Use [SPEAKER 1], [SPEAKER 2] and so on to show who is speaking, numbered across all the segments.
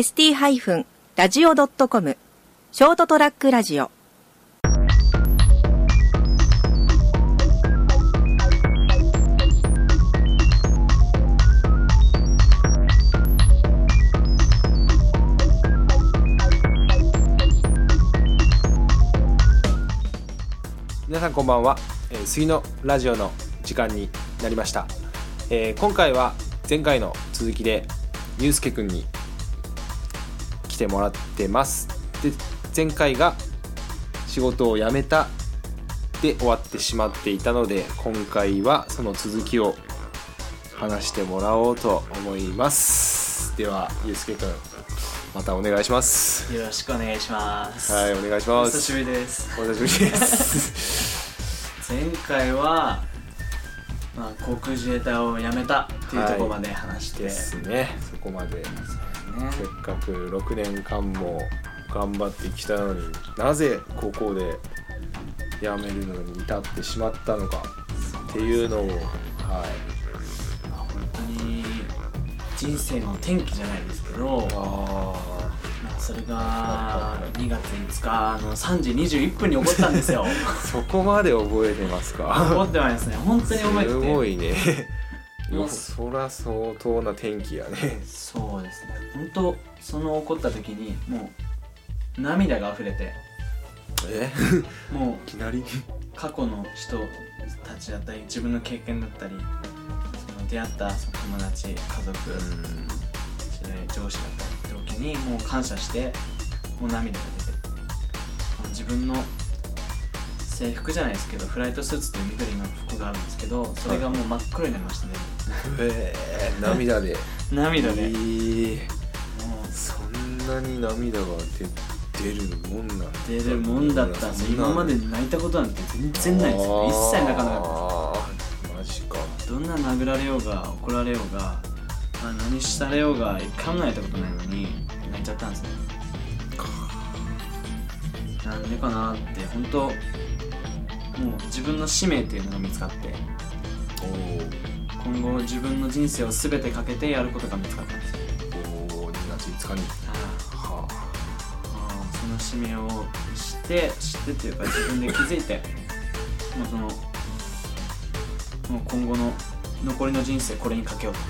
[SPEAKER 1] ST-radio.com ショートトラックラジオ。
[SPEAKER 2] 皆さんこんばんは、えー、杉のラジオの時間になりました、えー今回は前回の続きでゆうすけくんにてもらってます。で前回が仕事を辞めたで終わってしまっていたので今回はその続きを話してもらおうと思います。ではゆうすけくんまたお願いします。
[SPEAKER 3] よろしくお願いします。
[SPEAKER 2] はいお願いし
[SPEAKER 3] お
[SPEAKER 2] ます。
[SPEAKER 3] 久しぶりです。
[SPEAKER 2] お久しぶりです。
[SPEAKER 3] 前回は、まあ、航空自衛隊を辞めたっていうところまで話して、
[SPEAKER 2] ですね。そこまで
[SPEAKER 3] ね
[SPEAKER 2] せっかく6年間も頑張ってきたのになぜここで辞めるのに至ってしまったのかっていうのをはい
[SPEAKER 3] まあ本当に人生の転機じゃないですけど、
[SPEAKER 2] あ
[SPEAKER 3] まあそれが2月5日の3時21分に起こったんですよ。
[SPEAKER 2] ー そこまで覚えてます
[SPEAKER 3] 起
[SPEAKER 2] か
[SPEAKER 3] こってますね。本当に覚えてて。
[SPEAKER 2] すごいね
[SPEAKER 3] もう
[SPEAKER 2] よそら相当な天気やね。
[SPEAKER 3] そうですね。本当その起こった時にもう涙が溢れて、
[SPEAKER 2] え？
[SPEAKER 3] もう
[SPEAKER 2] いきなり？
[SPEAKER 3] 過去の人たちだったり自分の経験だったりその出会った友達家族、上司だったりって時にもう感謝してもう涙が出て自分の制服じゃないですけどフライトスーツっていう緑の服があるんですけどそれがもう真っ黒になりましたね
[SPEAKER 2] えー、涙で。
[SPEAKER 3] 涙で、
[SPEAKER 2] えー
[SPEAKER 3] もう
[SPEAKER 2] そんなに涙が出出るもんなんだ。
[SPEAKER 3] 出るもんだったんですよ今まで泣いたことなんて全然ないですよ。一切泣かなかった
[SPEAKER 2] マジか。
[SPEAKER 3] どんな殴られようが怒られようが、まあ、何したれようが一回も泣いたことないのに泣いちゃったんですねなんでかなって本当もう自分の使命っていうのが見つかって。
[SPEAKER 2] お
[SPEAKER 3] 今後自分の人生を全てかけてやることが見つかったんです。
[SPEAKER 2] おー2月5日に。は
[SPEAKER 3] あー。その使命を知って知ってっていうか自分で気づいて もうそのもう今後の残りの人生これにかけよう。と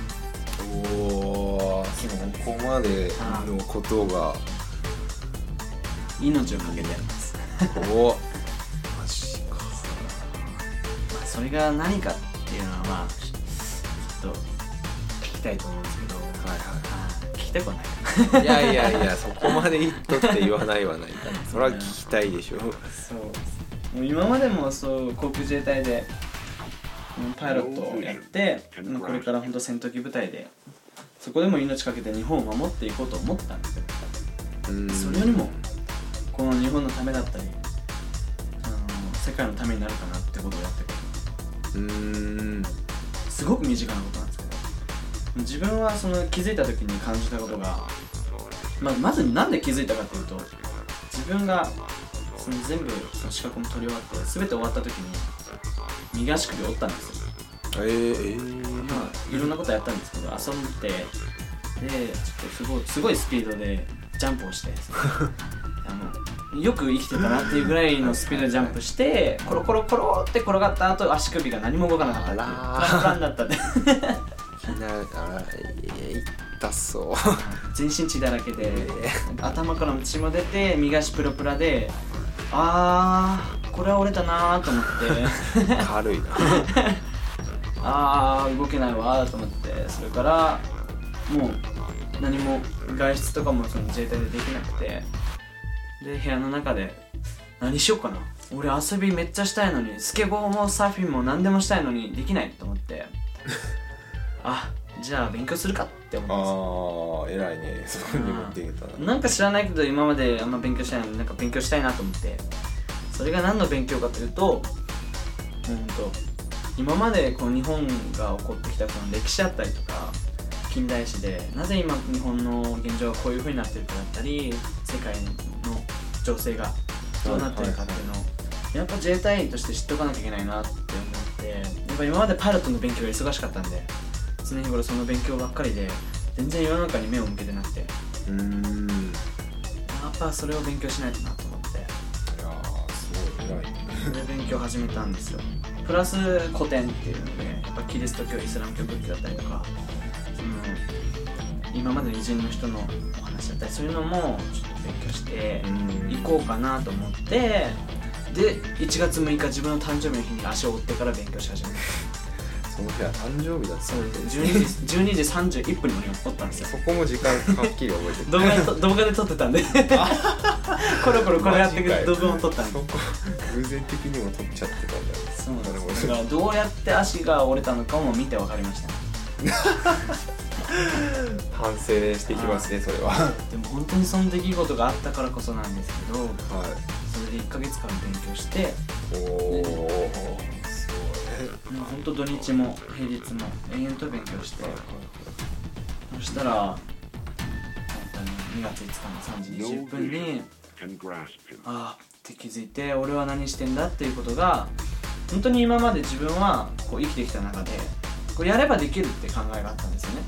[SPEAKER 2] あおおそこまでのことが。
[SPEAKER 3] 命をかけて。やります
[SPEAKER 2] おマジか。
[SPEAKER 3] まあそれが何かっていうのはまあちょっと聞きたいと思うんですけど、
[SPEAKER 2] はい
[SPEAKER 3] あー聞きたくはない
[SPEAKER 2] いいやいやいやそこまで言っとって言わないはないから。それは聞きたいでしょ。
[SPEAKER 3] そうもう今までもそう航空自衛隊でうんパイロットをやってまあこれから本当戦闘機部隊でそこでも命かけて日本を守っていこうと思ったんですけど
[SPEAKER 2] うん。
[SPEAKER 3] それよりもこの日本のためだったりあの世界のためになるかなってことをやっていこう
[SPEAKER 2] うーん
[SPEAKER 3] すごく身近なことなんですけど自分はその気づいた時に感じたことが、まあ、まずなんで気づいたかっていうと自分がその全部その資格も取り終わって全て終わった時に右足首折ったんですよ。
[SPEAKER 2] えー、えー、
[SPEAKER 3] まあいろんなことやったんですけど遊んででちょっとすごいすごいスピードでジャンプをして あのよく生きてたなっていうぐらいのスピードでジャンプしてコロコロコロって転がった後足首が何も動かなかったっていうだったんで
[SPEAKER 2] なあ痛そう。
[SPEAKER 3] 全身血だらけで頭からも血も出て右足プラプラであーこれは折れたなーと思って。
[SPEAKER 2] 軽いな。
[SPEAKER 3] あー動けないわーと思って。それからもう何も外出とかもその自衛隊でできなくてで部屋の中で何しようかな。俺遊びめっちゃしたいのにスケボーもサーフィンも何でもしたいのにできないと思って。あじゃあ勉強するかって思ったんですよ
[SPEAKER 2] あー偉いね。そこに持っていけたな
[SPEAKER 3] なんか知らないけど今まであんま勉強してないのになんか勉強したいなと思って。それが何の勉強かというとうんと今までこの日本が起こってきたこの歴史だったりとか近代史でなぜ今日本の現状がこういう風になってるかだったり世界の情勢がどうなってるかっていうのをやっぱ自衛隊員として知っておかなきゃいけないなって思ってやっぱ今までパイロットの勉強が忙しかったんで常日頃その勉強ばっかりで全然世の中に目を向けてなくて
[SPEAKER 2] うん。い
[SPEAKER 3] やっぱそれを勉強しないとなと思って。
[SPEAKER 2] やーすごい偉い。
[SPEAKER 3] で勉強始めたんですよ。プラス古典っていうのでやっぱキリスト教イスラム教仏教だったりとかその今までの偉人の人のお話だったりそういうのもちょっと勉強して
[SPEAKER 2] うん。
[SPEAKER 3] 行こうかなと思ってで1月6日自分の誕生日の日に足を折ってから勉強し始めた。
[SPEAKER 2] その日は誕生日だった。
[SPEAKER 3] そうです12時12時31分に折ったんですよ。
[SPEAKER 2] そこも時間はっきり覚えてる。
[SPEAKER 3] 動画動画で撮ってたんで。コロコロこれやってくる動画も撮ったんで。
[SPEAKER 2] 偶然的にも撮っちゃってたんだ
[SPEAKER 3] そうです。だ
[SPEAKER 2] ど。
[SPEAKER 3] からどうやって足が折れたのかも見て分かりました。ね
[SPEAKER 2] 反省していきますねそれは。は
[SPEAKER 3] でも本当にその出来事があったからこそなんですけど
[SPEAKER 2] い。
[SPEAKER 3] それで1ヶ月間勉強して
[SPEAKER 2] おおす
[SPEAKER 3] もう本当土日も平日も延々と勉強してそしたら本当に2月5日の3時20分に.ああって気づいて俺は何してんだっていうことが本当に今まで自分はこう生きてきた中でこうやればできるって考えがあったんですよね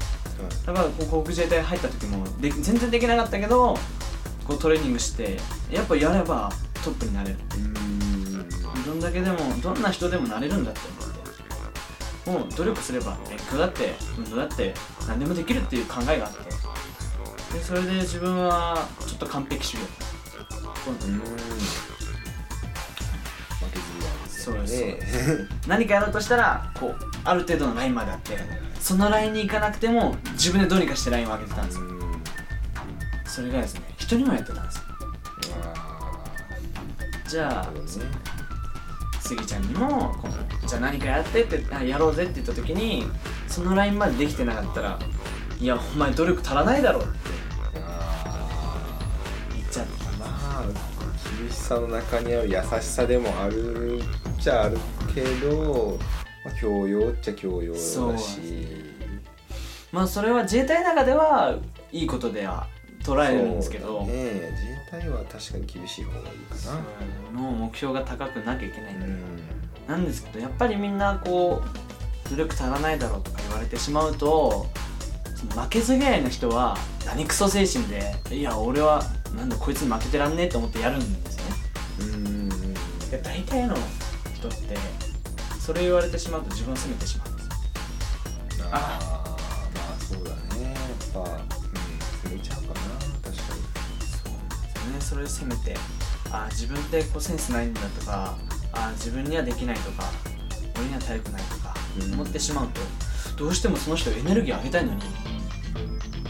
[SPEAKER 3] だからこう航空自衛隊入った時もで全然できなかったけどこうトレーニングしてやっぱやればトップになれる。
[SPEAKER 2] うーん。
[SPEAKER 3] どんだけでもどんな人でもなれるんだって思って。もう努力すれば勉強だって運動だって何でもできるっていう考えがあって。でそれで自分はちょっと完璧主義だった。こう
[SPEAKER 2] うーん。負けず
[SPEAKER 3] そうです
[SPEAKER 2] 嫌いね
[SPEAKER 3] 何かやろうとしたらこうある程度のラインまであってそのラインに行かなくても自分でどうにかしてラインを上げてたんですよ。それがですね人にもやってたんですよ。じゃあスギちゃんにもこうじゃあ何かやってってあやろうぜって言った時にそのラインまでできてなかったらいやお前努力足らないだろって
[SPEAKER 2] あ
[SPEAKER 3] 言っちゃって
[SPEAKER 2] ーまあ厳しさの中にある優しさでもあるっちゃあるけど、まあ、教養っちゃ教養だ
[SPEAKER 3] そう
[SPEAKER 2] し
[SPEAKER 3] まあそれは自衛隊の中ではいいことでは捉えるんですけど。
[SPEAKER 2] ね。自衛隊は確かに厳しい方がいいかな。
[SPEAKER 3] その目標が高くなきゃいけないんで、
[SPEAKER 2] うん
[SPEAKER 3] なんですけどやっぱりみんなこう努力足らないだろうとか言われてしまうと負けず嫌いな人は何クソ精神でいや俺はなんだこいつに負けてらんねえと思ってやるんですよね。
[SPEAKER 2] うん
[SPEAKER 3] で大体の人ってそれ言われてしまうと自分を責めてしまうんですよ。
[SPEAKER 2] ああまあそうだね。やっぱ、うん、攻めちゃうかな確かに。
[SPEAKER 3] そうね。それで責めてあ自分ってこうセンスないんだとかあ自分にはできないとか俺には体力ないとか
[SPEAKER 2] うん。
[SPEAKER 3] 思ってしまうと、どうしてもその人エネルギー上げたいのに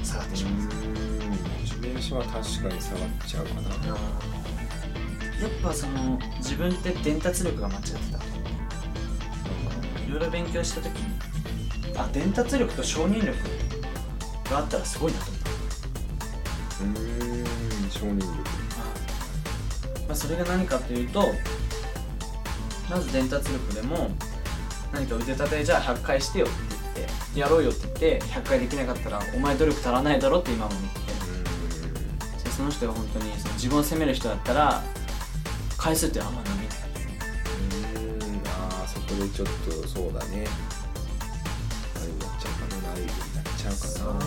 [SPEAKER 3] 下がってしまうんですよ。
[SPEAKER 2] うん。モチベーションは確かに下がっちゃうかな。
[SPEAKER 3] やっぱその自分って伝達力が間違ってた。いろいろ勉強した時にあ伝達力と承認力があったらすごいなと思った。
[SPEAKER 2] うん承認力。
[SPEAKER 3] まあ、それが何かというとまず伝達力でも何か腕立てじゃあ100回してよって言ってやろうよって言って100回できなかったらお前努力足らないだろって今も言って。でその人が本当にその自分を責める人だったら回数ってあんま伸びない
[SPEAKER 2] こでちょっとそうだね。あれになっちゃうかな。ナイブになっちゃうかな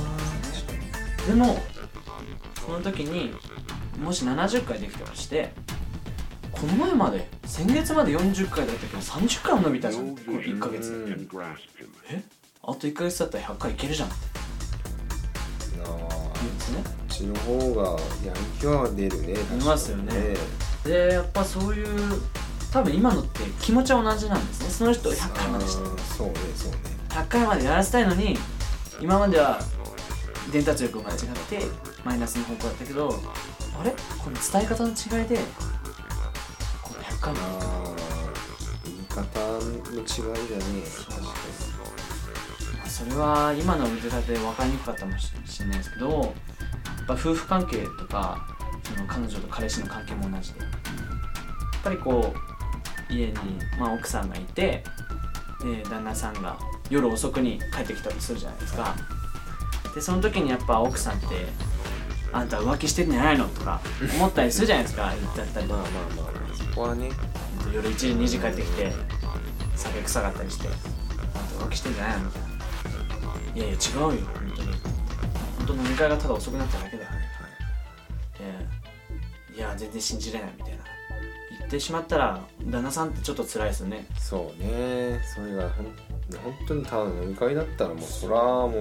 [SPEAKER 2] 確かに。
[SPEAKER 3] でもその時にもし70回できたとしてこの前まで先月まで40回だったけど30回も伸びたじゃん。この1ヶ月。
[SPEAKER 4] him.
[SPEAKER 3] え？あと1ヶ月だったら100回いけるじゃんって。
[SPEAKER 2] ああ。
[SPEAKER 3] 言うんですね。
[SPEAKER 2] こっちの方がやる気は出るね。確かに
[SPEAKER 3] 出ますよね。でやっぱそういう多分今のって気持ちは同じなんですね。その人を100回までして
[SPEAKER 2] あーそうねそうね。
[SPEAKER 3] 100回までやらせたいのに今までは伝達力を間違ってマイナスの方向だったけどあれ？この伝え方の違いでこの100回まで。
[SPEAKER 2] ああ言い方の違いだね確か
[SPEAKER 3] まあそれは今の腕立てで分かりにくかったかもしれないですけどやっぱ夫婦関係とかその彼女と彼氏の関係も同じでやっぱりこう家に、まあ、奥さんがいてで旦那さんが夜遅くに帰ってきたとするじゃないですか。でその時にやっぱ奥さんって「あんた浮気してんじゃないの?」とか思ったりするじゃないですか。言ったり。
[SPEAKER 2] にまあまあまあそこはね
[SPEAKER 3] 夜1時2時帰ってきて酒臭かったりして「あんた浮気してんじゃないの?」みたいな「いやいや違うよ本当に。本当飲み会がただ遅くなっただけだよ」いや全然信じれないみたいな。言ってしまったら旦那さんってちょっと辛いですよね。
[SPEAKER 2] そうね。それがほん本当にただの飲み会だったらもうそらもう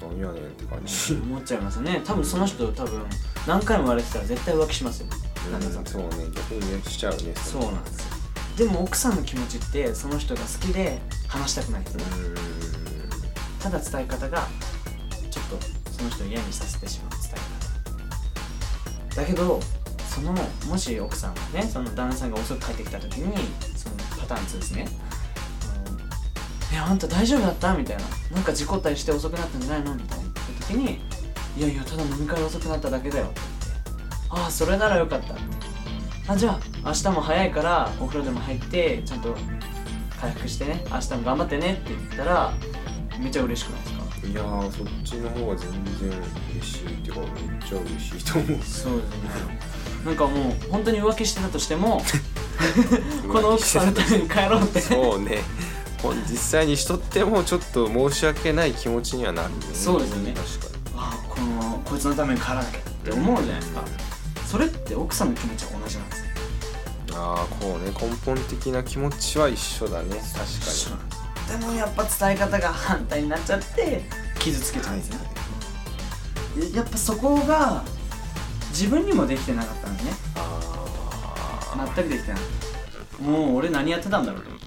[SPEAKER 2] 何やねんって感じ。
[SPEAKER 3] 思っちゃいますよね。多分その人多分何回も言われてたら絶対浮気しますよ旦那さん
[SPEAKER 2] うんそうね。逆にねしちゃうね。
[SPEAKER 3] そうなんですよ。でも奥さんの気持ちってその人が好きで話したくないんですよ
[SPEAKER 2] う
[SPEAKER 3] ただ伝え方がちょっとその人を嫌にさせてしまう伝え方。だけどそのもし奥さんがねその旦那さんが遅く帰ってきた時にそのパターン2ですね。あの「えあんた大丈夫だった?」みたいな「なんか事故ったりして遅くなったんじゃないの?」みたいな。時に「いやいやただ飲み会遅くなっただけだよ」って言って「ああそれならよかった」って「あじゃあ明日も早いからお風呂でも入ってちゃんと回復してね。明日も頑張ってね」って言ったらめっちゃ嬉しくないですか？
[SPEAKER 2] んいやーそっちの方が全然嬉しいっていうかめっちゃ嬉しいと思う。
[SPEAKER 3] そうですねなんかもう本当に浮気してたとしても この奥さんのために帰ろうって。
[SPEAKER 2] そうね。実際にしとってもちょっと申し訳ない気持ちにはなるね。
[SPEAKER 3] そうですよね。
[SPEAKER 2] 確か
[SPEAKER 3] あこのこいつのために帰らなきゃって思うじゃないですかそれって奥さんの気持ちは同じなんですよ
[SPEAKER 2] にああこうね。根本的な気持ちは一緒だね。確か
[SPEAKER 3] 一緒なんでもやっぱ伝え方が反対になっちゃって傷つけちゃうんですね、やっぱそこが自分にもできてなかったんですね。
[SPEAKER 2] あ
[SPEAKER 3] 全くできてないもう俺何やってたんだろうと。思っ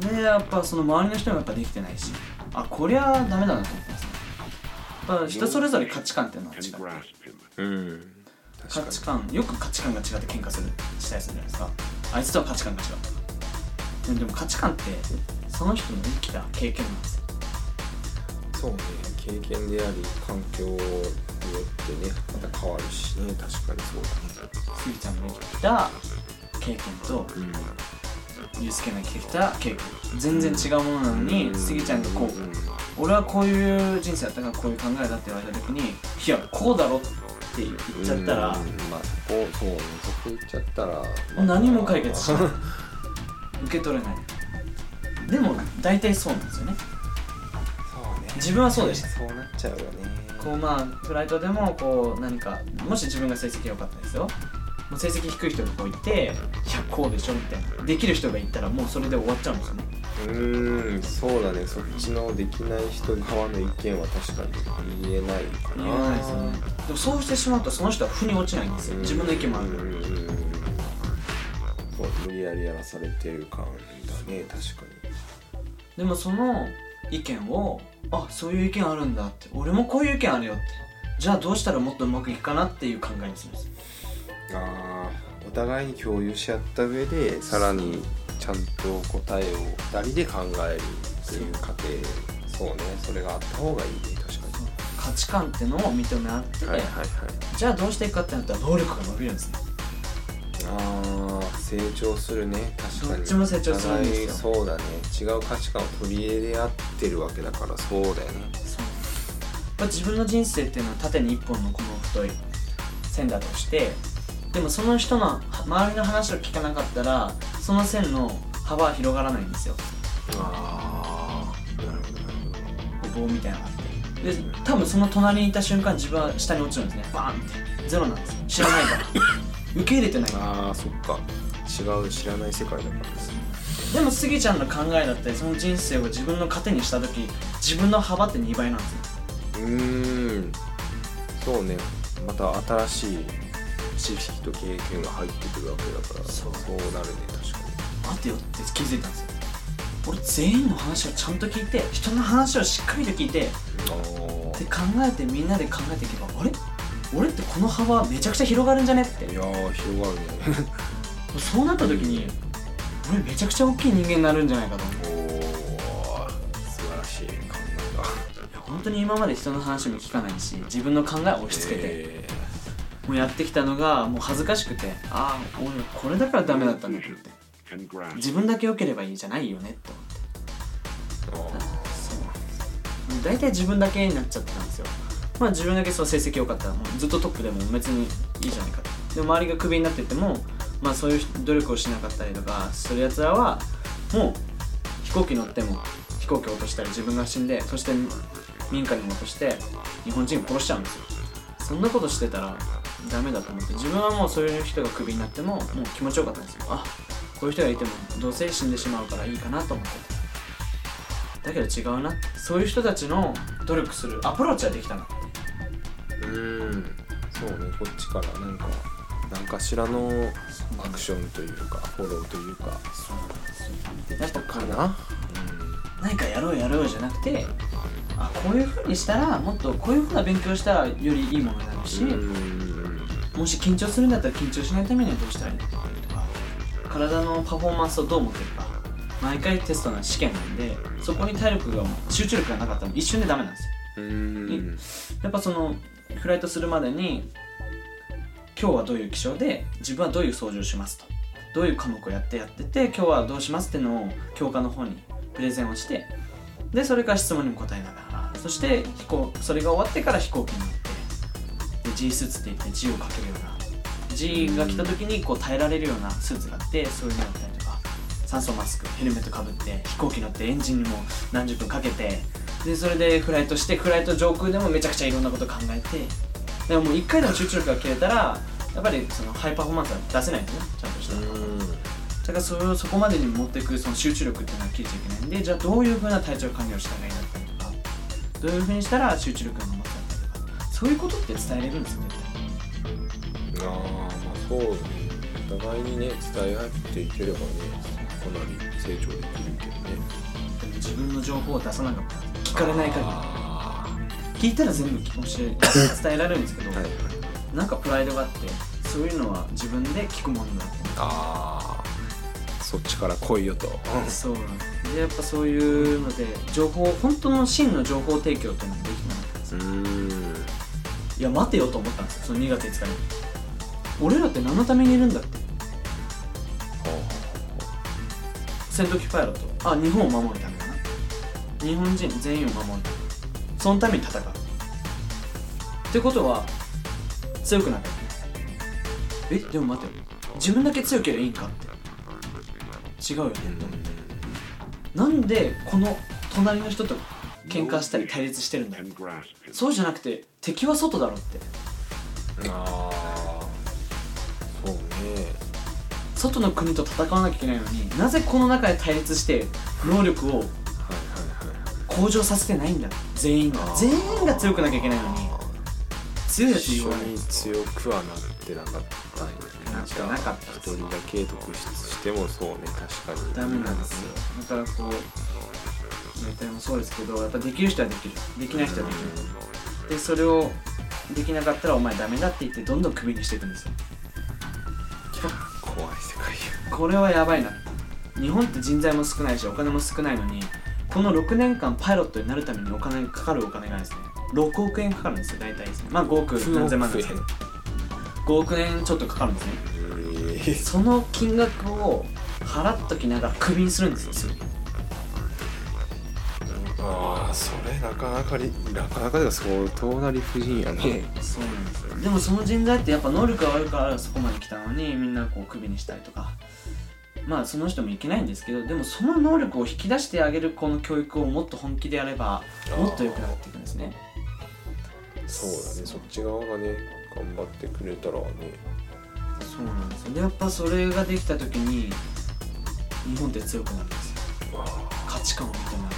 [SPEAKER 3] てでやっぱその周りの人もやっぱできてないし。あこりゃダメだなと思ってますね。やっぱ人それぞれ価値観っていうのは違って
[SPEAKER 2] あう。ん
[SPEAKER 3] 価値観よく価値観が違って喧嘩するしたりするじゃないですか。あいつとは価値観が違う。ででも価値観ってその人の生きた経験なんですよ。
[SPEAKER 2] にそうね。経験であり環境によってねまた変わるし。ね確かにそうだ。ね
[SPEAKER 3] スギちゃんの生きた経験と
[SPEAKER 2] うん。
[SPEAKER 3] ユースケの生きてきた経験。全然違うものなのにスギちゃんがこう俺はこういう人生だったからこういう考えだって言われた時にいやこうだろって言っちゃったら
[SPEAKER 2] うん。まあそこそうねそこ言っちゃったら、まあ。
[SPEAKER 3] 何も解決しない。受け取れない。でも大体そうなんですよね。
[SPEAKER 2] そうね。
[SPEAKER 3] 自分はそうでした。
[SPEAKER 2] そうなっちゃうよね
[SPEAKER 3] こうまあフライトでもこう何かもし自分が成績良かったですよ。もう成績低い人がこういて「いやこうでしょ」みたいな。できる人がいたらもうそれで終わっちゃうんですよね。
[SPEAKER 2] うーんそうだね。そっちのできない人側の意見は確かに言えないかな。
[SPEAKER 3] 言えないですよね。でもそうしてしまうとその人は腑に落ちないんですよ。自分の意見もある。
[SPEAKER 2] うん。うん。うんそう無理やりやらされてる感だね確か
[SPEAKER 3] でもその意見をあそういう意見あるんだって。俺もこういう意見あるよって。じゃあどうしたらもっとうまくいくかなっていう考えにするんです。
[SPEAKER 2] にあーお互いに共有し合った上でさらにちゃんと答えを2人で考えるっていう過程。そうね。それがあった方がいいね。確か
[SPEAKER 3] 価値観ってのを認め合って、
[SPEAKER 2] にはいはいはい。
[SPEAKER 3] じゃあどうしていくかってなったら能力が伸びるんですね。
[SPEAKER 2] あー成長するね。確かに。
[SPEAKER 3] どっちも成長するんですよ。
[SPEAKER 2] そうだね。違う価値観を取り入れ合ってるわけだからそうだよね。
[SPEAKER 3] そう。自分の人生っていうのは縦に一本のこの太い線だとしてでもその人の周りの話を聞かなかったらその線の幅は広がらないんですよ。
[SPEAKER 2] ああなるほどなるほ
[SPEAKER 3] 棒みたいなのがあってで多分その隣にいた瞬間自分は下に落ちるんですね。バーンって。ゼロなんですよ。知らないから。受け入れてないから。
[SPEAKER 2] ああそっか。違う知らない世界だからね
[SPEAKER 3] でもスギちゃんの考えだったりその人生を自分の糧にした時自分の幅って2倍なんですよ。
[SPEAKER 2] うーん。そうね。また新しい知識と経験が入ってくるわけだから
[SPEAKER 3] そう。
[SPEAKER 2] なるね確か
[SPEAKER 3] 待てよって気づいたんですよ。俺全員の話をちゃんと聞いて人の話をしっかりと聞いて
[SPEAKER 2] に
[SPEAKER 3] で考えてみんなで考えていけばあれ？俺ってこの幅めちゃくちゃ広がるんじゃねって。
[SPEAKER 2] いやー広がるね
[SPEAKER 3] そうなった時に俺めちゃくちゃ大きい人間になるんじゃないかと思う。
[SPEAKER 2] 素晴らしい。考え
[SPEAKER 3] や本当に今まで人の話も聞かないし自分の考えを押し付けて、
[SPEAKER 2] え
[SPEAKER 3] もうやってきたのがもう恥ずかしくてああ俺これだからダメだったんだって自分だけ良ければいいじゃないよねって思って。そう大体自分だけになっちゃってたんですよ。まあ自分だけそう成績良かったらもうずっとトップでも別にいいじゃないかと。でも周りがクビになってってもまあそういう努力をしなかったりとかするやつらはもう飛行機乗っても飛行機落としたり自分が死んでそして民家にも落として日本人を殺しちゃうんですよ。そんなことしてたらダメだと思って自分はもうそういう人がクビになってももう気持ちよかったんですよ。あこういう人がいてもどうせ死んでしまうからいいかなと思って。だけど違うな。そういう人たちの努力するアプローチはできたな
[SPEAKER 2] うーん。そうねこっちからなんか。何かしらのアクションというかフォローというか
[SPEAKER 3] そうなんですよ。やっぱ
[SPEAKER 2] かな
[SPEAKER 3] 何かやろうやろうじゃなくてあこういうふうにしたらもっとこういうふうな勉強したらよりいいものになるし、
[SPEAKER 2] うん。
[SPEAKER 3] もし緊張するんだったら緊張しないためにはどうしたらいいのかとか体のパフォーマンスをどう持っていくか。毎回テストの試験なんでそこに体力が集中力がなかったら一瞬でダメなんですよ。
[SPEAKER 2] うん。
[SPEAKER 3] やっぱそのフライトするまでに今日はどういう気象で自分はどういう操縦をしますと。どういう科目をやってやってて今日はどうしますっていうのを教科の方にプレゼンをしてでそれから質問にも答えながらそして飛行それが終わってから飛行機に乗ってで G スーツって言って G をかけるような G が来た時にこう耐えられるようなスーツがあってそういうのやったりとか酸素マスクヘルメットかぶって飛行機乗ってエンジンにも何十分かけてでそれでフライトしてフライト上空でもめちゃくちゃいろんなこと考えてでももう1回でも集中力が切れたらやっぱりそのハイパフォーマンスは出せないんですねちゃんとした。だからそれをそこまでに持っていくその集中力っていうのは切れちゃいけないんでじゃあどういうふうな体調管理をしたらいいだったりとか。どういうふうにしたら集中力が守ったりとか。そういうことって伝えれるんですよね。
[SPEAKER 2] ああまあそうねお互いにね伝え合っていければねかなり成長できるけどね。
[SPEAKER 3] でも自分の情報を出さなかったら聞かれない限
[SPEAKER 2] あ
[SPEAKER 3] り聞いたら全部教え伝えられるんですけど、
[SPEAKER 2] ーはい。はい
[SPEAKER 3] なんかプライドがあってそういうのは自分で聞くものだと
[SPEAKER 2] ああそっちから来いよと。
[SPEAKER 3] そう。なんですでやっぱそういうので情報本当の真の情報提供っていうのができてなかったんです
[SPEAKER 2] う
[SPEAKER 3] よ
[SPEAKER 2] ん。
[SPEAKER 3] いや待てよと思ったんですよ。その2月5日に。俺らって何のためにいるんだって。戦闘機パイロット。あ日本を守るためだな。日本人全員を守るためそのために戦う。ってことは強くなきゃいけないえでも待て。よ自分だけ強ければいいんか？って違うよね。って思ってなんでこの隣の人と喧嘩したり対立してるんだよそうじゃなくて敵は外だろって。
[SPEAKER 2] ああそうね。
[SPEAKER 3] 外の国と戦わなきゃいけないのになぜこの中で対立して能力を向上させてないんだ。全員が。全員が強くなきゃいけないのに。強いやつ
[SPEAKER 2] 一緒
[SPEAKER 3] 言わない。
[SPEAKER 2] に強くはなってなかった
[SPEAKER 3] なってなかった
[SPEAKER 2] 一人だけ特筆してもそうね確かに。
[SPEAKER 3] ダメなんですよ。だからこうメタもそうですけどやっぱできる人はできる。できない人はできない。でそれをできなかったらお前ダメだって言ってどんどんクビにしていくんですよ。
[SPEAKER 2] 怖い世界。
[SPEAKER 3] これはやばいな。日本って人材も少ないしお金も少ないのにこの6年間パイロットになるためにお金かかるお金がですね6億円かかるんですよ大体ですね。まあ5億何千万なんですけど。5億円ちょっとかかるんですね。
[SPEAKER 2] ええ
[SPEAKER 3] その金額を払っときながらクビにするんですよすぐ。
[SPEAKER 2] ああそれなかなかりなかなかでは相当な理不尽やね
[SPEAKER 3] そうなんですよ。でもその人材ってやっぱ能力があるからそこまで来たのにみんなこうクビにしたりとかまあその人もいけないんですけどでもその能力を引き出してあげるこの教育をもっと本気でやればもっと良くなっていくんですね。
[SPEAKER 2] そうだね。そっち側がね頑張ってくれたらね。
[SPEAKER 3] そうなんですよ。でやっぱそれができた時に日本って強くなるんですよ。価値観を認め合って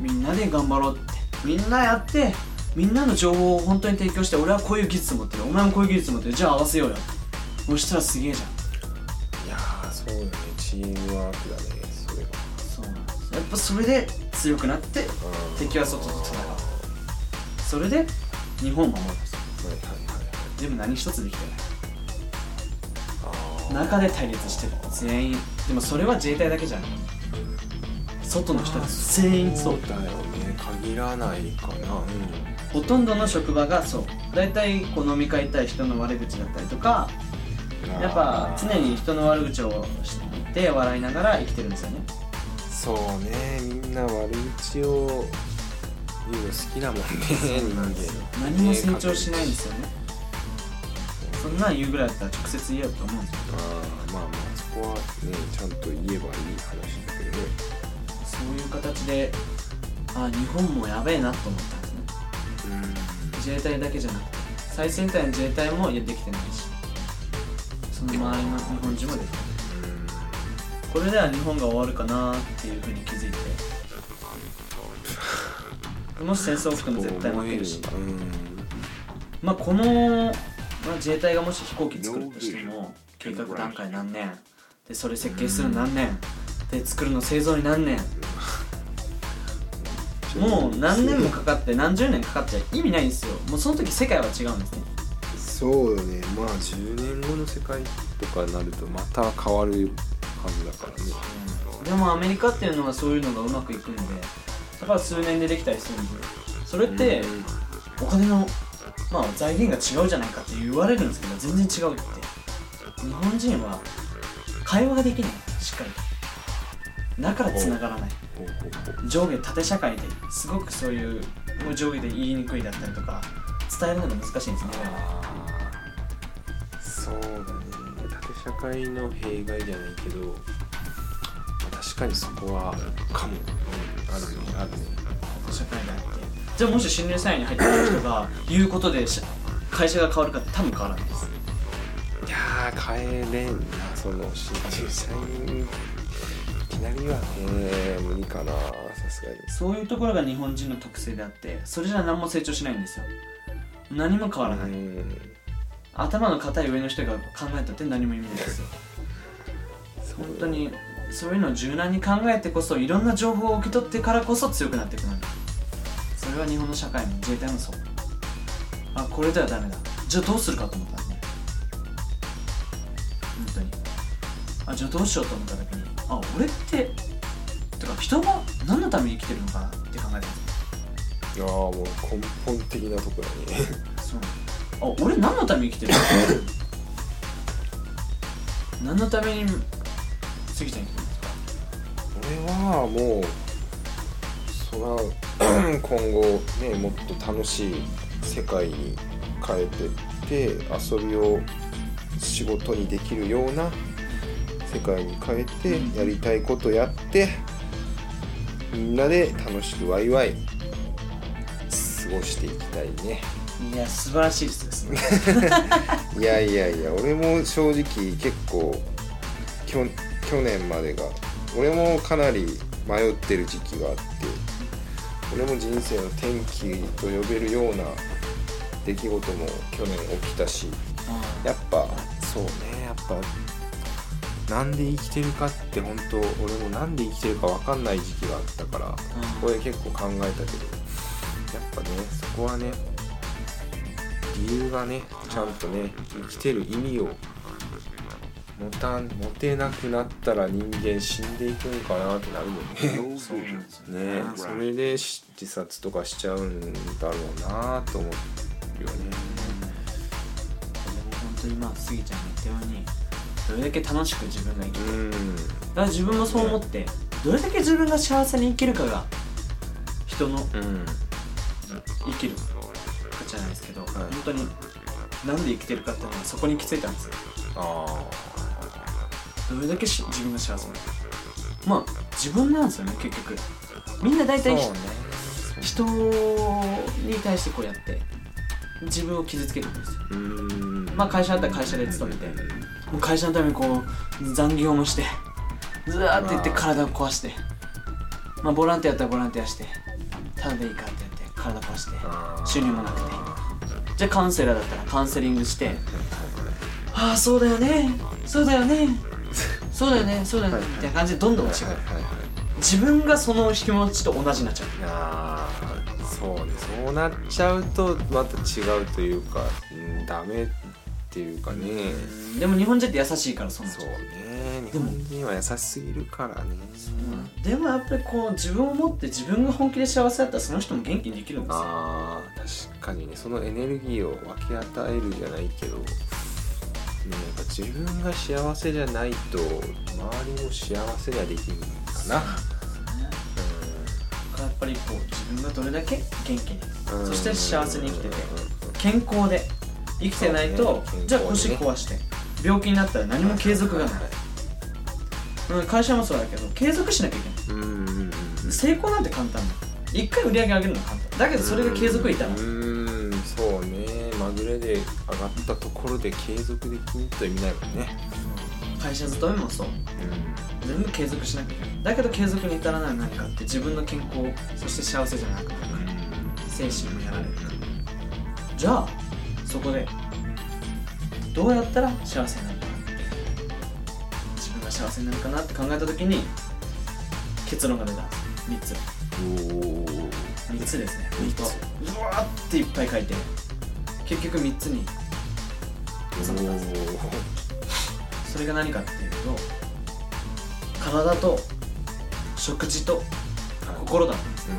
[SPEAKER 3] みんなで頑張ろうってみんなやってみんなの情報を本当に提供して俺はこういう技術持ってるお前もこういう技術持ってるじゃあ合わせようよ。そしたらすげえじゃん。
[SPEAKER 2] いやーそうだねチームワークだねそれは
[SPEAKER 3] そうな。んですやっぱそれで強くなって
[SPEAKER 2] うん。
[SPEAKER 3] 敵は外と戦う。それで日本を守る。んですよ
[SPEAKER 2] はい。はいはいはい。
[SPEAKER 3] でも何一つできて
[SPEAKER 2] あ
[SPEAKER 3] ない中で対立してる。全員。でもそれは自衛隊だけじゃない。外の人たち。全員そう。
[SPEAKER 2] だよね。限らないかな。
[SPEAKER 3] ほとんどの職場がそう。大体こう飲み会たり人の悪口だったりとか
[SPEAKER 2] うん
[SPEAKER 3] やっぱ常に人の悪口を知って笑いながら生きてるんですよね。
[SPEAKER 2] そうね。みんな悪口を言うの好きだもんね。
[SPEAKER 3] 何も成長しないんですよね。そんなん言うぐらいだったら直接言えよと思うんですよ。
[SPEAKER 2] あーまあまあそこはねちゃんと言えばいい話だけどね。
[SPEAKER 3] そういう形であ日本もやべえなと思ったんですね。
[SPEAKER 2] うん。
[SPEAKER 3] 自衛隊だけじゃなくて最先端の自衛隊もいやできてないしその周りの日本人もできてない。これでは日本が終わる。かなっていうふうに気づいてもし戦争起きても絶対負けるしまあこの、まあ、自衛隊がもし飛行機作るとしても計画段階何年でそれ設計するの何年？で作るの製造に何年？もう何年もかかって何十年かかっちゃ意味ないんですよ。もうその時世界は違うんですね。
[SPEAKER 2] そうよね。まあ10年後の世界とかになるとまた変わるはずだからね。
[SPEAKER 3] でもアメリカっていうのはそういうのがうまくいくんでだから数年でできたりするんで。それってお金の、まあ、財源が違うじゃないかって言われるんですけど全然違うって。日本人は会話ができない。しっかり。とだから繋がらない。上下縦社会ですごくそういう上下で言いにくいだったりとか伝えるのが難しいんですね
[SPEAKER 2] 社会の弊害じゃないけど、まあ確かにそこはかも、うん、あるねあるね。
[SPEAKER 3] 縦社会であって。じゃあもし新入社員に入ってくる人が言うことでし会社が変わるかって多分変わらないです。
[SPEAKER 2] いやー変えれんな。その新入社員いきなりはね無理かな。さすがに。
[SPEAKER 3] そういうところが日本人の特性であってそれじゃ何も成長しないんですよ。何も変わらない、
[SPEAKER 2] うん
[SPEAKER 3] 頭の硬い上の人が考えたって何も意味ないですよ。本当にそういうのを柔軟に考えてこそいろんな情報を受け取ってからこそ強くなっていくのに。それは日本の社会も自衛隊もそうあこれではダメだ。じゃあどうするかと思ったんですね。本当に。あじゃあどうしようと思った時にあ俺っててか人が何のために生きてるのかなって考えた
[SPEAKER 2] いやーもう根本的なところだね。
[SPEAKER 3] そうあ俺何のために生きてるの？何のために過ぎちゃん生きてるんですか？
[SPEAKER 2] 俺はもうそら今後ねもっと楽しい世界に変えてって遊びを仕事にできるような世界に変えて
[SPEAKER 3] うん。
[SPEAKER 2] やりたいことやってみんなで楽しくワイワイ過ごしていきたいね
[SPEAKER 3] いや素晴らしいですね。
[SPEAKER 2] いやいやいや俺も正直結構きょ去年までが俺もかなり迷ってる時期があって俺も人生の転機と呼べるような出来事も去年起きたしやっぱそうねやっぱなんで生きてるかって本当俺もなんで生きてるか分かんない時期があったからこれ結構考えたけどやっぱねそこはね理由がねちゃんとね生きてる意味を持たん持てなくなったら人間死んでいくんかなってなるもんね。
[SPEAKER 3] そうなんですよ
[SPEAKER 2] ね。それでし自殺とかしちゃうんだろうなと思うよね。
[SPEAKER 3] 本当にまあスギちゃんが言ったようにどれだけ楽しく自分が生きる
[SPEAKER 2] うん。
[SPEAKER 3] だから自分もそう思ってどれだけ自分が幸せに生きるかが人の
[SPEAKER 2] うん。
[SPEAKER 3] 生きる。かじゃないですけど、
[SPEAKER 2] い。
[SPEAKER 3] 本当になんで生きてるかっていうのはそこに行き着いたんですよ。
[SPEAKER 2] あ
[SPEAKER 3] どれだけし自分が幸せなのか。まあ自分なんですよね結局。みんな大体
[SPEAKER 2] ね。
[SPEAKER 3] 人に対してこうやって自分を傷つけるんですよ。
[SPEAKER 2] うん。
[SPEAKER 3] まあ会社だったら会社で勤めてもう会社のためにこう残業もしてずーって言って体を壊してまあボランティアだったらボランティアしてただでいいかってやって体壊して収入もなくてじゃあカウンセラーだったらカウンセリングしてああそうだよね。そうだよね。そうだよね。そうだよね。みたいな感じでどんどん違う自分がその気持ちと同じになっちゃう。
[SPEAKER 2] あーそうね。そうなっちゃうとまた違うというか、うん、ダメっていうかね、
[SPEAKER 3] でも日本人って優しいからそうな
[SPEAKER 2] そうね。日
[SPEAKER 3] でも
[SPEAKER 2] 本人は優しすぎるからね。
[SPEAKER 3] う。んでもやっぱりこう自分を持って自分が本気で幸せだったらその人も元気にできるんですよ。
[SPEAKER 2] あー確かにねそのエネルギーを分け与えるじゃないけど、ね、やっぱ自分が幸せじゃないと周りも幸せにはできるかな。
[SPEAKER 3] やっぱりこう自分がどれだけ元気に
[SPEAKER 2] うん。
[SPEAKER 3] そして幸せに生きてて
[SPEAKER 2] うん。
[SPEAKER 3] 健康で生きてないと、
[SPEAKER 2] そうね。
[SPEAKER 3] じゃあ腰壊して病気になったら何も継続がない、うん、会社もそうだけど継続しなきゃいけない。
[SPEAKER 2] うんうんうん
[SPEAKER 3] 成功なんて簡単だ。一回売り上げ上げるのは簡単だけどそれが継続いたら
[SPEAKER 2] うーんそうね。マグれで上がったところで継続できんと意味ないもんね。
[SPEAKER 3] 会社勤めもそう。全部継続しなきゃだけど継続に至らない何かって自分の健康そして幸せじゃなくなる精神もやられるじゃあそこでどうやったら幸せになるかなって。自分が幸せになるかなって考えた時に結論が出た。んです3つ。
[SPEAKER 2] うんおお
[SPEAKER 3] 3つですね
[SPEAKER 2] 三つ
[SPEAKER 3] うわーっていっぱい書いて。結局3つに収めたんです。それが何かっていうと体と食事と心だったんです
[SPEAKER 2] う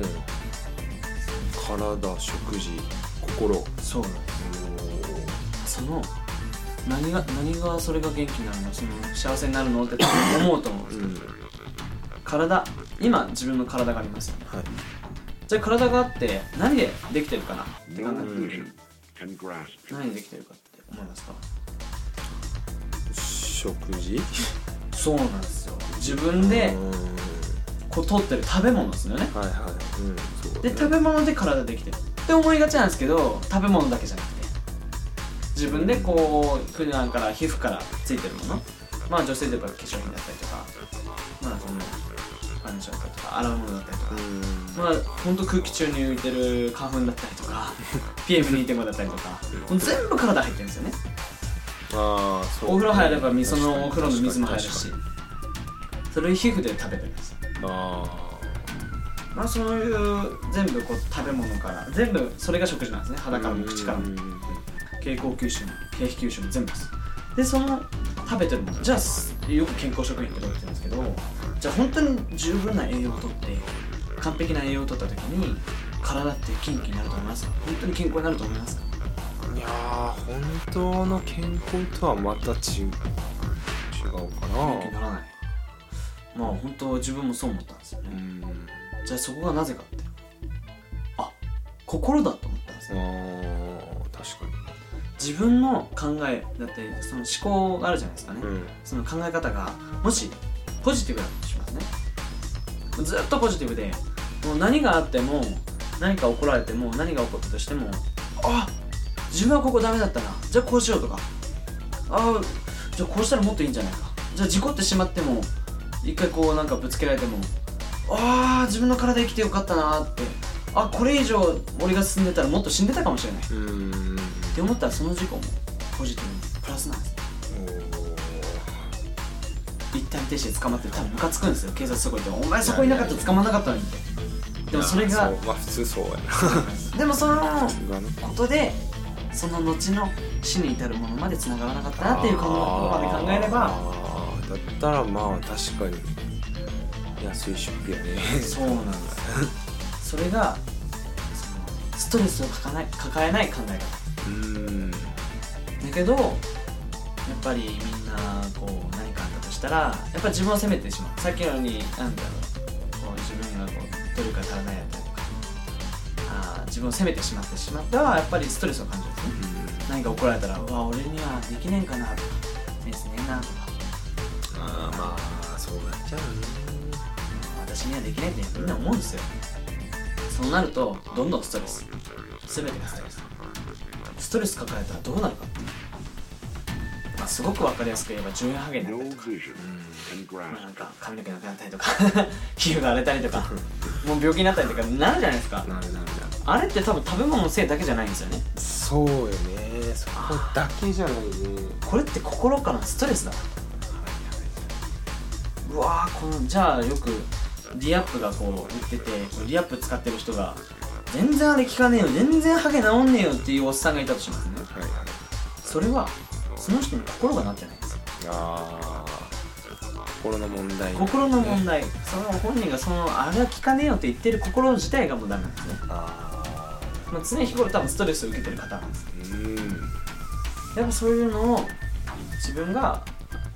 [SPEAKER 2] ん体食事心。
[SPEAKER 3] そうなんです。その何が何がそれが元気になるのその幸せになるのって思うと思うんです
[SPEAKER 2] うん
[SPEAKER 3] 体今自分の体がありますよね。
[SPEAKER 2] はい。
[SPEAKER 3] じゃあ体があって何でできてるかな？って考えた時に
[SPEAKER 4] and grasp.
[SPEAKER 3] 何でできてるかって思いますか？
[SPEAKER 2] 食事？
[SPEAKER 3] そうなんですよ。自分で
[SPEAKER 2] うん。
[SPEAKER 3] こう取ってる食べ物ですよね。
[SPEAKER 2] はいはい。うんそう
[SPEAKER 3] で食べ物で体できてる。って思いがちなんですけど食べ物だけじゃなくて自分でこう普段から皮膚からついてるもの。まあ女性で言えば化粧品だったりとか。まあその何でしょうかとか洗うものだったりとか。
[SPEAKER 2] うん。
[SPEAKER 3] まあ本当空気中に浮いてる花粉だったりとか PM2.5 だったりとか。もう全部体入ってるんですよね。
[SPEAKER 2] ああそう。
[SPEAKER 3] お風呂入ればみそのお風呂の水も入るし。それを皮膚で食べてるんです
[SPEAKER 2] あ
[SPEAKER 3] まあそういう全部こう食べ物から全部それが食事なんですね。
[SPEAKER 2] あ
[SPEAKER 3] 肌からも口からも
[SPEAKER 2] うん。
[SPEAKER 3] 経口吸収も経皮吸収も全部です。でその食べてるもの。じゃあすよく健康食品って言われてるんですけどじゃあ本当に十分な栄養をとって完璧な栄養をとった時に体って元気になると思いますか？本当に健康になると思いますか？
[SPEAKER 2] いやー本当の健康とはまたち違うか
[SPEAKER 3] 元気
[SPEAKER 2] な
[SPEAKER 3] にならない。まあ本当自分もそう思ったんですよね、
[SPEAKER 2] うん。
[SPEAKER 3] じゃあそこがなぜかって。あ心だと思ったんです
[SPEAKER 2] あ
[SPEAKER 3] ね
[SPEAKER 2] ー確か
[SPEAKER 3] 自分の考えだってその思考があるじゃないですかね、
[SPEAKER 2] にうん。
[SPEAKER 3] その考え方がもしポジティブだとしますね。ずっとポジティブでもう何があっても何か怒られても何が起こったとしてもあ自分はここダメだったな。じゃあこうしようとか。あじゃあこうしたらもっといいんじゃないか。じゃあ事故ってしまっても一回こうなんかぶつけられてもああ自分の体生きてよかったなって。あこれ以上俺が進んでたらもっと死んでたかもしれないっ
[SPEAKER 2] うん
[SPEAKER 3] て思ったらその事故もポジティブにプラスなんです一旦停止で捕まって多分ムカつくんですよ。警察そこ行ってお前そこいなかったら捕まんなかったのにってでもそれが
[SPEAKER 2] まあ普通そうやな。
[SPEAKER 3] でもそのことでその後の死に至るものまで繋がらなかったなっていうことまで考えれば。
[SPEAKER 2] だったらまあ確かに安い出費やね。
[SPEAKER 3] そうなんです。それがストレスを抱えない抱えない考え
[SPEAKER 2] うん。
[SPEAKER 3] 方だけどやっぱりみんなこう何かあったとしたらやっぱ自分を責めてしまう。さっきのようになんだろう。こう自分がこう努力が足らないだったりとか。あー自分を責めてしまってしまったらやっぱりストレスを感じるんですね。何か怒られたらうわ俺にはできねえんかなとかセンスねえなとか。
[SPEAKER 2] あーまあそうなっちゃうね。
[SPEAKER 3] 私にはできないってみんな思うんですよ。そうなるとどんどんストレス。全てがストレスストレス抱えたらどうなるかってまあ、すごく分かりやすく言えば10円ハゲになったりとか、まあ、なんか髪の毛なくなったりとか 皮膚が荒れたりとか。もう病気になったりとかなるじゃないですか。
[SPEAKER 2] なるなるなる。
[SPEAKER 3] あれって多分食べ物のせいだけじゃないんですよね。
[SPEAKER 2] そうよね。そこだけじゃないね。
[SPEAKER 3] これって心からのストレスだ。うわーこのじゃあよくリアップがこう売っててリアップ使ってる人が全然あれ効かねえよ全然ハゲ治んねえよっていうおっさんがいたとしますね。
[SPEAKER 2] はいはい。
[SPEAKER 3] それはその人に心がなってないんです。よ
[SPEAKER 2] ああ心の問題。
[SPEAKER 3] 心の問題。その本人がそのあれは効かねえよって言ってる心自体がもうダメなんですね、
[SPEAKER 2] あ
[SPEAKER 3] まあ、常日頃多分ストレスを受けてる方なんです。
[SPEAKER 2] ーうん。
[SPEAKER 3] やっぱそういうのを自分が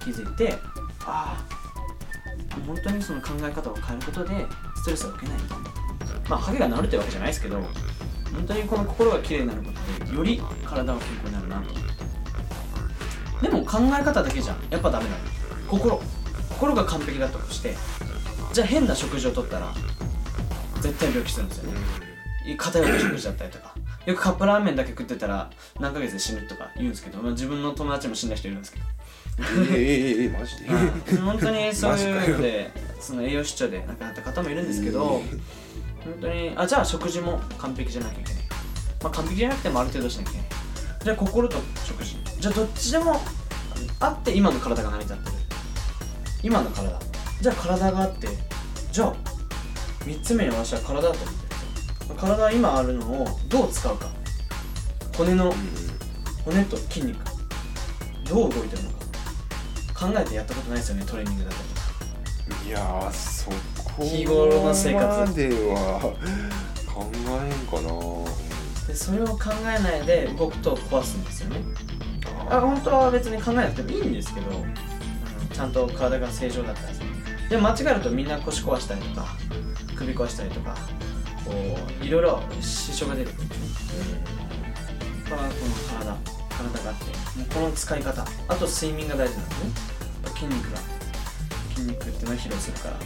[SPEAKER 3] 気づいてああ本当にその考え方を変えることでストレスを受けないまあハゲが治るというわけじゃないですけど本当にこの心が綺麗になることでより体が健康になるなと。思ってでも考え方だけじゃやっぱダメなの心。心が完璧だったとしてじゃあ変な食事をとったら絶対病気するんですよね。偏った食事だったりとか。よくカップラーメンだけ食ってたら何ヶ月で死ぬとか言うんですけど、まあ、自分の友達も死んだ人いるんですけど。
[SPEAKER 2] えええええマジで？
[SPEAKER 3] はい。本当にそういうので その栄養失調で亡くなった方もいるんですけど、本当にあじゃあ食事も完璧じゃなきゃいけない、まあ、完璧じゃなくてもある程度しなきゃいけない。じゃあ心と食事。じゃあどっちでもあって今の体が成り立ってる。今の体。じゃあ体があって。じゃあ3つ目に私は体だと思ってる。体は今あるのをどう使うか。骨の骨と筋肉。どう動いてるのか。考えてやったことないですよねトレーニングだったりと。か
[SPEAKER 2] いやそこ
[SPEAKER 3] 日頃の生活。
[SPEAKER 2] までは考えんかな。
[SPEAKER 3] でそれを考えないで動くと壊すんですよね。あ本当は別に考えなくてもいいんですけど、うんちゃんと体が正常だったらですねでも間違えるとみんな腰壊したりとか首壊したりとかこういろいろ支障が出てくるんですね。だからこの体体があってもうこの使い方。あと睡眠が大事なんですね。筋肉が筋肉っていうのは疲労するから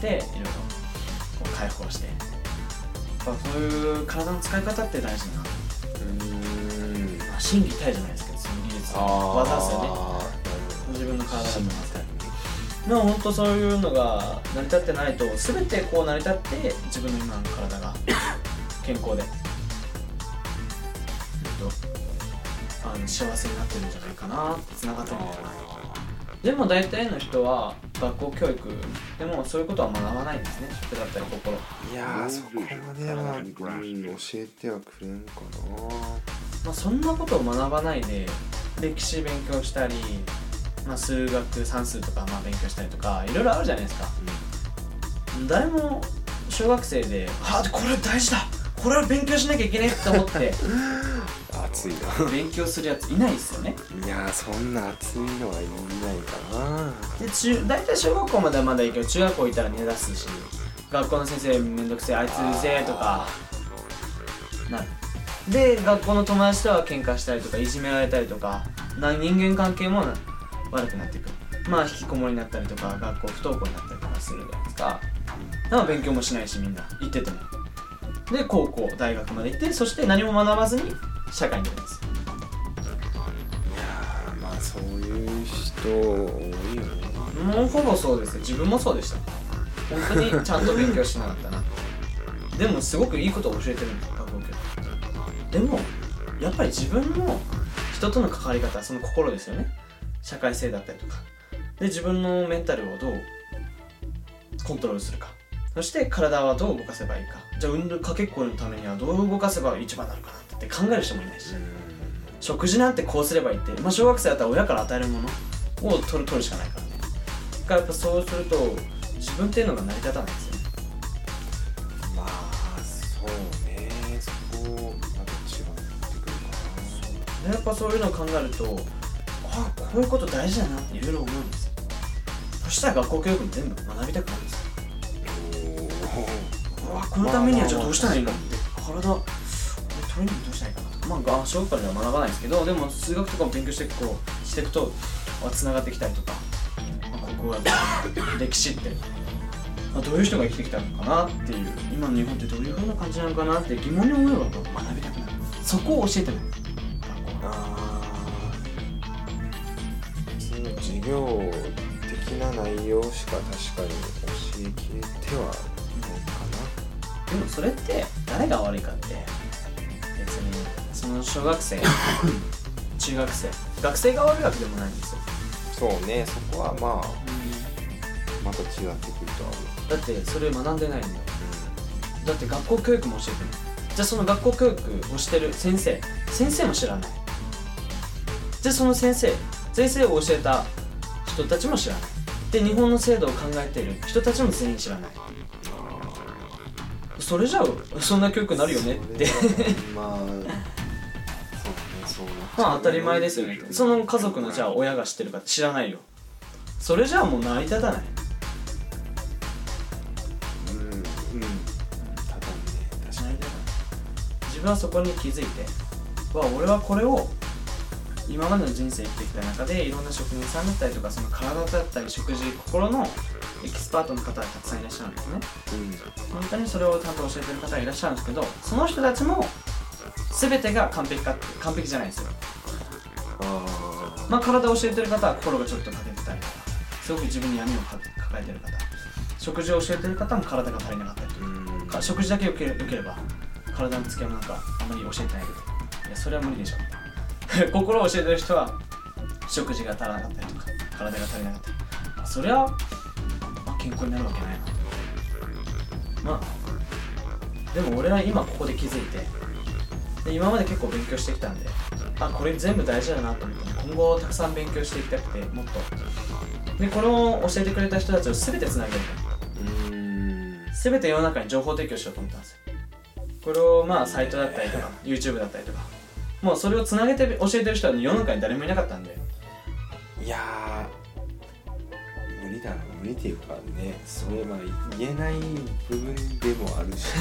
[SPEAKER 3] ていろいろこう解放して。やっぱそういう体の使い方って大事な
[SPEAKER 2] うん。
[SPEAKER 3] まあ心技体じゃないですけどその技術。技ですよね。自分の体。だと思いますからでも本当そういうのが成り立ってないと全てこう成り立って自分の今の体が 健康で、えっと、あの幸せになってるんじゃないかなつながってるんじゃないかなでも大体の人は学校教育でもそういうことは学ばないんですね。食だったり心。
[SPEAKER 2] いやーそこまでは、うん、教えてはくれんか
[SPEAKER 3] まあ、そんなことを学ばないで歴史勉強したり、まあ、数学算数とかまあ勉強したりとかいろいろあるじゃないですか、誰も小学生で「あこれ大事だ。これは勉強しなきゃいけない」って思って
[SPEAKER 2] な熱いな。
[SPEAKER 3] 勉強するやついないですよね。
[SPEAKER 2] いやーそんな熱いのはいないかな。
[SPEAKER 3] で中大体小学校まではまだいいけど中学校行ったら寝出すし学校の先生めんどくせえあいつうるせえとかなる。で学校の友達とは喧嘩したりとかいじめられたりとかな人間関係も悪くなっていく。まあ引きこもりになったりとか学校不登校になったりとかするじゃないですか。だから勉強もしないしみんな。行ってても。で高校大学まで行ってそして何も学ばずに社会に出るんです
[SPEAKER 2] まあそういう人多いよね。
[SPEAKER 3] もうほぼそうですよ自分もそうでした。本当にちゃんと勉強しなかったな。でもすごくいいことを教えてるんですよ学校教育でもやっぱり自分の人との関わり方その心ですよね。社会性だったりとか。で自分のメンタルをどうコントロールするかそして体はどう動かせばいいか。じゃあ運動かけっこのためにはどう動かせば一番なのかなって考える人もいないし。食事なんてこうすればいいって、まあ、小学生だったら親から与えるものを取る取るしかないからね。だからやっぱそうすると自分っていうのが成り立たないんですよね。
[SPEAKER 2] まあそうね。そこまた違ってくるか
[SPEAKER 3] でやっぱそういうのを考えるとあこういうこと大事だなっていろいろ思うんですよ。そしたら学校教育も全部学びたくなるんですよ
[SPEAKER 2] な
[SPEAKER 3] うわこのためにはじゃあどうしたらいいの？って体俺トレーニングどうしたらいいかなと。かまあ小学校では学ばないですけどでも数学とかも勉強していくとしていくとつながってきたりとか、まあ、ここは 歴史って。あどういう人が生きてきたのかなっていう。今の日本ってどういう風な感じなのかなって疑問に思えば学びたくなる。そこを教えてる学校。は
[SPEAKER 2] あー。その授業的な内容しか確かに教えきれては
[SPEAKER 3] でもそれって誰が悪いかって別にその小学生 中学生。学生が悪いわけでもないんですよ。
[SPEAKER 2] なそうねそこはまあまた違ってくるとは思
[SPEAKER 3] だってそれ学んでないんだよ。だって学校教育も教えてないじゃあその学校教育をしてる先生。先生も知らない。じゃあその先生先生を教えた人たちも知らない。で日本の制度を考えている人たちも全員知らないそれじゃあそんな教育になるよねって。
[SPEAKER 2] まあそうねそう
[SPEAKER 3] まあ当たり前ですよね。その家族のじゃあ親が知ってるか知らないよ。それじゃあもう成り立たない。
[SPEAKER 2] うんうん。ただね。確か
[SPEAKER 3] 成り立たない。自分はそこに気づいて。わ俺はこれを今までの人生生きてきた中でいろんな職人さんだったりとかその体だったり食事心のエキスパートの方がたくさんいらっしゃるんですね。
[SPEAKER 2] にうん。
[SPEAKER 3] 本当にそれをちゃんと教えてる方がいらっしゃるんですけどその人たちも全てが完璧か完璧じゃないんですよ。
[SPEAKER 2] あ
[SPEAKER 3] まあ体を教えてる方は心がちょっと欠けてたりとかすごく自分に闇をか抱えてる方。食事を教えてる方も体が足りなかったりとか。食事だけ良けれ良ければ体の付き合いもなんかあまり教えてないけど。いやそれは無理でしょ 心を教えてる人は食事が足らなかったりとか体が足りなかったり。まあそれは、まあ、健康になるわけないな。まあでも俺は今ここで気づいてで今まで結構勉強してきたんであこれ全部大事だなと思って今後たくさん勉強していきたくてもっと。でこれを教えてくれた人たちを全てつなげる。と
[SPEAKER 2] うん。
[SPEAKER 3] 全て世の中に情報提供しようと思ったんですよ。これをまあサイトだったりとか YouTube だったりとかもうそれをつなげて教えてる人は世の中に誰もいなかったんで。
[SPEAKER 2] いやー無理だろ無理っていうかねそれまあ言えない部分でもあるし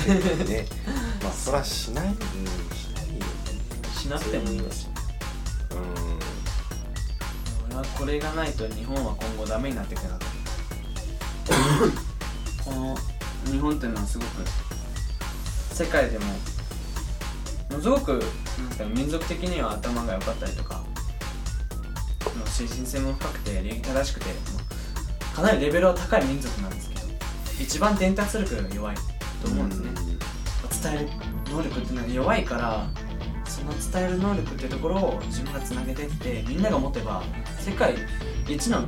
[SPEAKER 2] ね。まあそらしないうんしないよね。
[SPEAKER 3] しなくてもいいです。よ俺はこれがないと日本は今後ダメになっていくなと。この日本っていうのはすごく世界でもものすごくなんかね民族的には頭が良かったりとかもう精神性も深くて礼儀正しくてかなりレベルは高い民族なんですけど一番伝達力が弱いと思うんですね、伝える能力っていうのは弱いからその伝える能力っていうところを自分がつなげてってみんなが持てば世界一の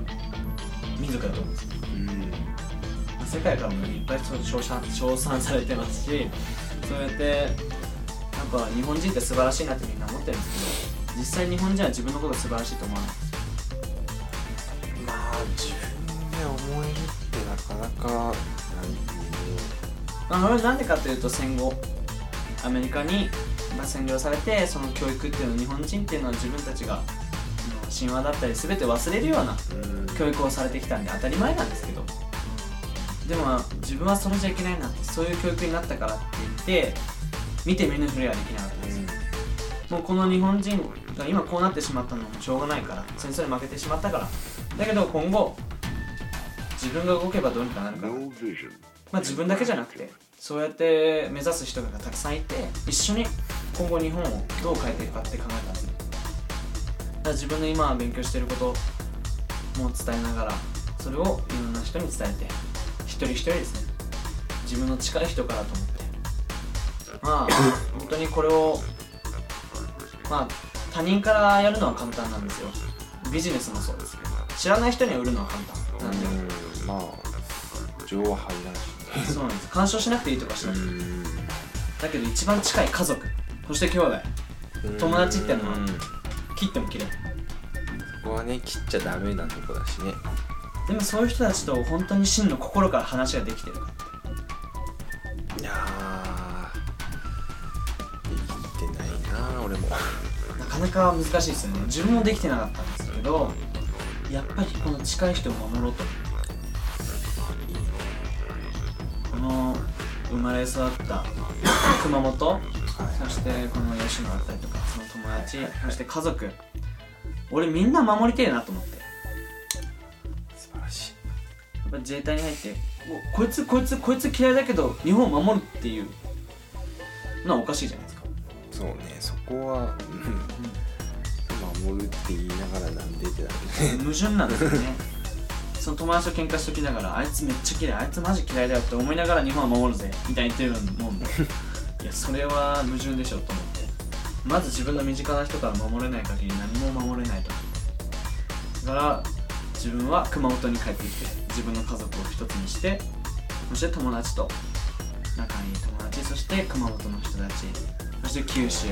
[SPEAKER 3] 民族だと思うんですよ。
[SPEAKER 2] うん。うん
[SPEAKER 3] 世界からもいっぱい称賛されてますしそうやってやっぱ日本人って素晴らしいなってみんな思ってるんですけど実際日本人は自分のこと素晴らしいと思わない？
[SPEAKER 2] まあ自分で思えるってなかなかない
[SPEAKER 3] まあ、なんでかというと戦後アメリカにまあ占領されてその教育っていうのは日本人っていうのは自分たちが神話だったり全て忘れるような教育をされてきたんで当たり前なんですけど。でも自分はそれじゃいけないなってそういう教育になったからって言って見て見ぬふりはできなかったです。もうこの日本人が今こうなってしまったのもしょうがないから戦争に負けてしまったから。だけど今後自分が動けばどうにかなるから.まあ、自分だけじゃなくてそうやって目指す人がたくさんいて一緒に今後日本をどう変えていくかって考えたんですねだから自分の今勉強してることも伝えながらそれをいろんな人に伝えて一人一人ですね。自分の近い人からと思ってまあ本当にこれをまあ他人からやるのは簡単なんですよ。ビジネスもそうですけど知らない人には売るのは簡単なんで
[SPEAKER 2] うん。まあ情は入らんし。ね
[SPEAKER 3] そうなんです。干渉しなくていいとかしなくて
[SPEAKER 2] ん。
[SPEAKER 3] だけど一番近い家族。そして兄弟。友達ってのは
[SPEAKER 2] うん
[SPEAKER 3] 切っても切れない
[SPEAKER 2] ここはね切っちゃダメなとこだしね。
[SPEAKER 3] でもそういう人たちと本当に真の心から話ができてる
[SPEAKER 2] な
[SPEAKER 3] かなか難しいですよね。自分もできてなかったんですけどやっぱりこの近い人を守ろうと。この生まれ育った熊本そしてこの吉野だったりとかその友達そして家族俺みんな守りてえなと思って。
[SPEAKER 2] 素晴らしい。
[SPEAKER 3] やっぱ自衛隊に入っておこいつこいつこいつ嫌いだけど日本を守るっていうのはおかしいじゃないですか。
[SPEAKER 2] そうねそこは、うん、守るって言いながらなんでってなる。ね
[SPEAKER 3] 矛盾なんですよね。その友達と喧嘩しときながらあいつめっちゃ嫌いあいつマジ嫌いだよって思いながら日本は守るぜみたいに言ってるもんで。いやそれは矛盾でしょと思って。まず自分の身近な人から守れない限り何も守れないと。だから自分は熊本に帰ってきて自分の家族を一つにしてそして友達と仲いい友達そして熊本の人たちそして九州。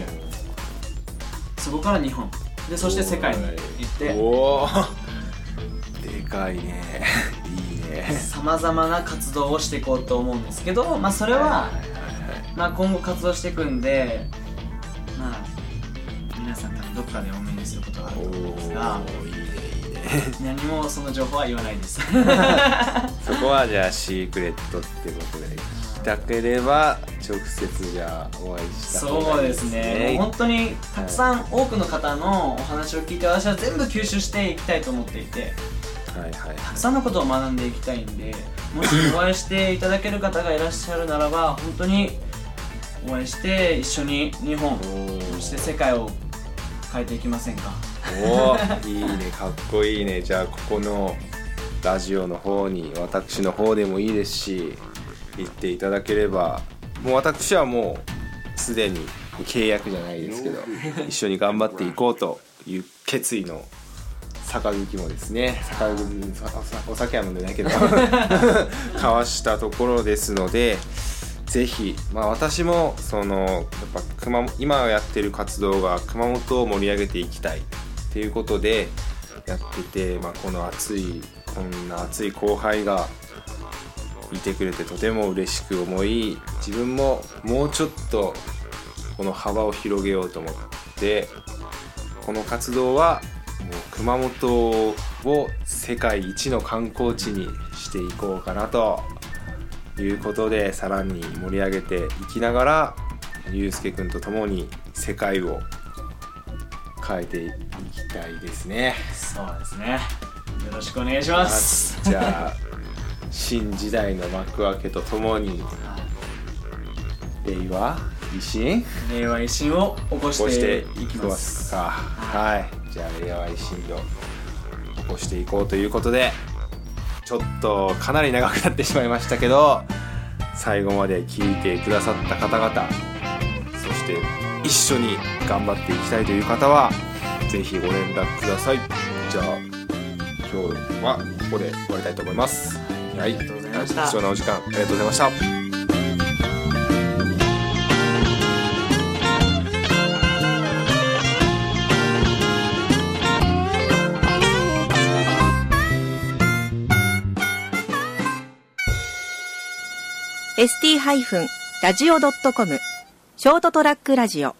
[SPEAKER 3] そこから日本でそして世界に行って。
[SPEAKER 2] おおでかいね。いいね。
[SPEAKER 3] さまざまな活動をしていこうと思うんですけど、まあ、それは、まあ、今後活動していくんで、まあ、皆さん多分どっかでお目にすることがあると
[SPEAKER 2] お
[SPEAKER 3] 思うんですが
[SPEAKER 2] おいいねいいね。
[SPEAKER 3] 何もその情報は言わないです。
[SPEAKER 2] そこはじゃあシークレットってことでたければ直接じゃあお会いした方
[SPEAKER 3] そうで
[SPEAKER 2] がいいですす
[SPEAKER 3] ね。本当にたくさん多くの方のお話を聞いて私は全部吸収していきたいと思っていて
[SPEAKER 2] はいはい
[SPEAKER 3] たくさんのことを学んでいきたいんでもしお会いしていただける方がいらっしゃるならば本当に応援して一緒に日本そして世界を変えていきませんか
[SPEAKER 2] おーいいねかっこいいね。じゃあここのラジオの方に私の方でもいいですし行っていただければもう私はもうすでに契約じゃないですけど 一緒に頑張っていこうという決意の坂口もですね。坂口お酒は飲んでないけど 交わしたところですのでぜひ、まあ、私もそのやっぱ熊本今やってる活動が熊本を盛り上げていきたいっていうことでやってて、まあ、この熱いこんな熱い後輩がいてくれてとても嬉しく思い自分ももうちょっとこの幅を広げようと思ってこの活動はもう熊本を世界一の観光地にしていこうかなということでさらに盛り上げていきながらゆうすけくんと共に世界を変えていきたいですね。
[SPEAKER 3] そうですね。よろしくお願いします。
[SPEAKER 2] じゃあ新時代の幕開けとともに令和維新？
[SPEAKER 3] 令和維新を起こし
[SPEAKER 2] て
[SPEAKER 3] て
[SPEAKER 2] いきま
[SPEAKER 3] ます
[SPEAKER 2] すか。はい。じゃあ令和維新を起こしていこうということでちょっとかなり長くなってしまいましたけど最後まで聞いてくださった方々そして一緒に頑張っていきたいという方はぜひご連絡ください。じゃあ今日はここで終わりたいと思いますはい。
[SPEAKER 3] ありがとうございました。
[SPEAKER 2] 貴重なお時間ありがとうございました。
[SPEAKER 1] ー ST-radio.com ショートトラックラジオ